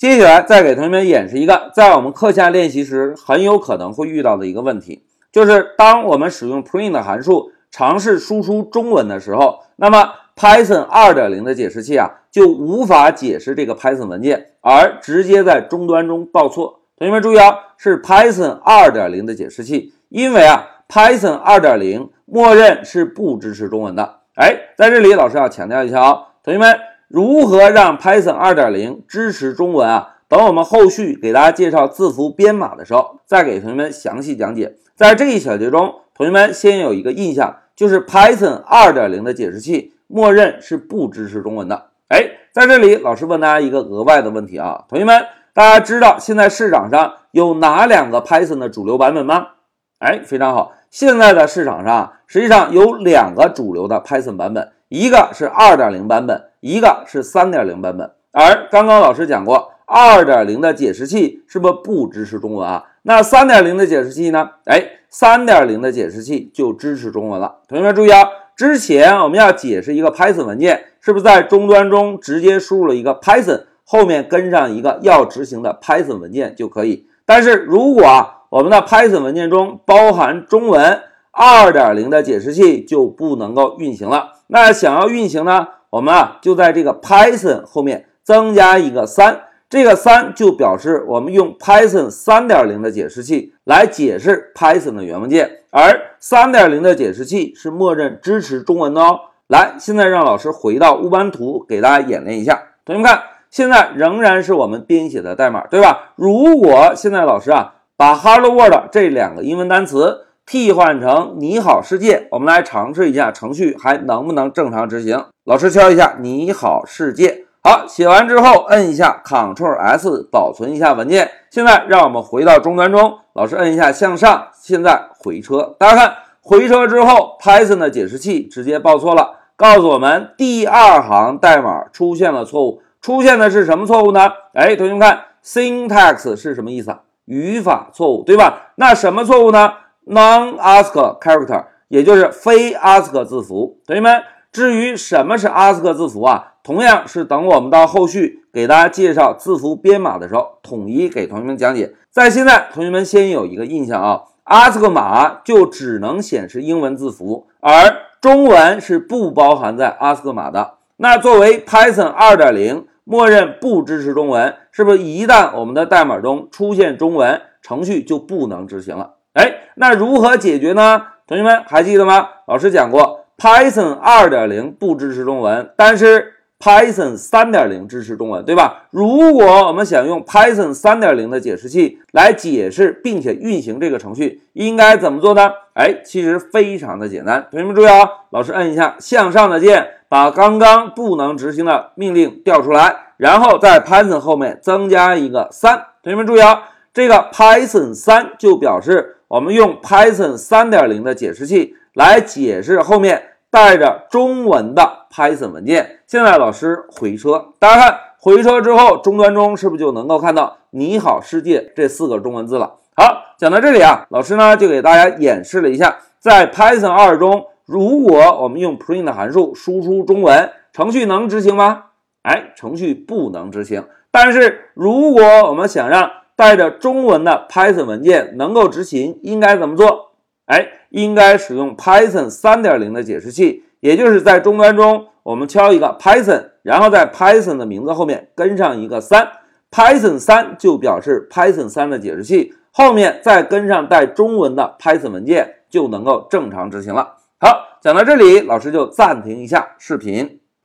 接下来再给同学们演示一个在我们课下练习时很有可能会遇到的一个问题，就是当我们使用 print 函数尝试输出中文的时候，那么 Python 2.0的解释器啊就无法解释这个 Python 文件，而直接在终端中报错。同学们注意啊，是 Python 2.0的解释器，因为啊 Python 2.0默认是不支持中文的。哎，在这里老师要强调一下啊，同学们。如何让 Python 2.0支持中文啊？等我们后续给大家介绍字符编码的时候，再给同学们详细讲解。在这一小节中，同学们先有一个印象，就是 Python 2.0的解释器默认是不支持中文的。哎，在这里，老师问大家一个额外的问题啊，同学们，大家知道现在市场上有哪两个 Python 的主流版本吗？哎，非常好，现在的市场上实际上有两个主流的 Python 版本，一个是2.0版本。一个是三点零版本，而刚刚老师讲过，二点零的解释器是不是不支持中文啊？那三点零的解释器呢？哎，三点零的解释器就支持中文了。同学们注意啊，之前我们要解释一个 Python 文件，是不是在终端中直接输入了一个 Python，后面跟上一个要执行的 Python 文件就可以？但是如果啊，我们的 Python 文件中包含中文，二点零的解释器就不能够运行了。那想要运行呢？我们啊，就在这个 Python 后面增加一个三，这个三就表示我们用 Python 三点零的解释器来解释 Python 的原文件，而三点零的解释器是默认支持中文的哦。来，现在让老师回到乌班图给大家演练一下。同学们看，现在仍然是我们编写的代码，对吧？如果现在老师啊，把 Hello World 这两个英文单词。替换成你好世界，我们来尝试一下程序还能不能正常执行。老师敲一下你好世界，好，写完之后摁一下 Ctrl S 保存一下文件。现在让我们回到终端中，老师摁一下向上，现在回车。大家看回车之后，Python 的解释器直接报错了，告诉我们第二行代码出现了错误。出现的是什么错误呢？哎，同学们看 syntax 是什么意思啊？语法错误，对吧？那什么错误呢？Non-ASCII character，也就是非 ASCII 字符。同学们，至于什么是 ASCII 字符啊，同样是等我们到后续给大家介绍字符编码的时候，统一给同学们讲解。在现在，同学们先有一个印象啊，ASCII 码就只能显示英文字符，而中文是不包含在 ASCII 码的。那作为 Python 2.0，默认不支持中文，是不是一旦我们的代码中出现中文，程序就不能执行了？哎，那如何解决呢？同学们还记得吗？老师讲过，Python 2.0不支持中文，但是 Python 3.0支持中文，对吧？如果我们想用 Python 3.0的解释器来解释并且运行这个程序，应该怎么做呢？哎，其实非常的简单。同学们注意啊，老师摁一下向上的键，把刚刚不能执行的命令调出来，然后在 Python 后面增加一个三。同学们注意啊，这个 Python 3就表示。我们用 Python 3.0的解释器来解释后面带着中文的 Python 文件。现在老师回车，大家看回车之后，终端中是不是就能够看到“你好世界”这四个中文字了？好，讲到这里啊，老师呢就给大家演示了一下，在 Python 2中，如果我们用 print 函数输出中文，程序能执行吗？哎，程序不能执行。但是如果我们想让带着中文的 Python 文件能够执行，应该怎么做？哎，应该使用 Python 3.0的解释器，也就是在终端中，我们敲一个 Python，然后在 Python 的名字后面跟上一个三，Python 3就表示 Python 3的解释器，后面再跟上带中文的 Python 文件，就能够正常执行了。好，讲到这里，老师就暂停一下视频。